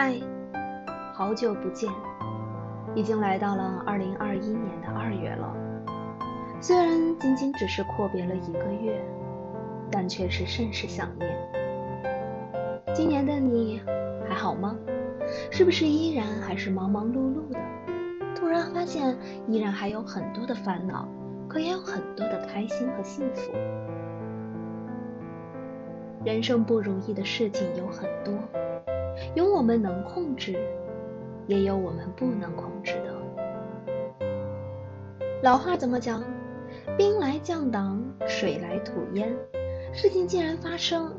嗨，好久不见，已经来到了二零二一年的二月了。虽然仅仅只是阔别了一个月，但却是甚是想念。今年的你还好吗？是不是依然还是忙忙碌碌的？突然发现依然还有很多的烦恼，可也有很多的开心和幸福。人生不如意的事情有很多。有我们能控制，也有我们不能控制的。老话怎么讲？兵来将挡，水来土掩。事情既然发生，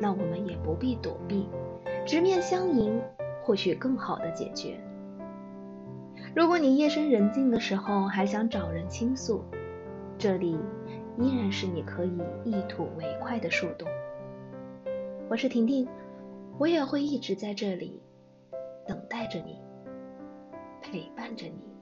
那我们也不必躲避，直面相迎，或许更好的解决。如果你夜深人静的时候还想找人倾诉，这里依然是你可以一吐为快的树洞。我是婷婷。我也会一直在这里，等待着你，陪伴着你。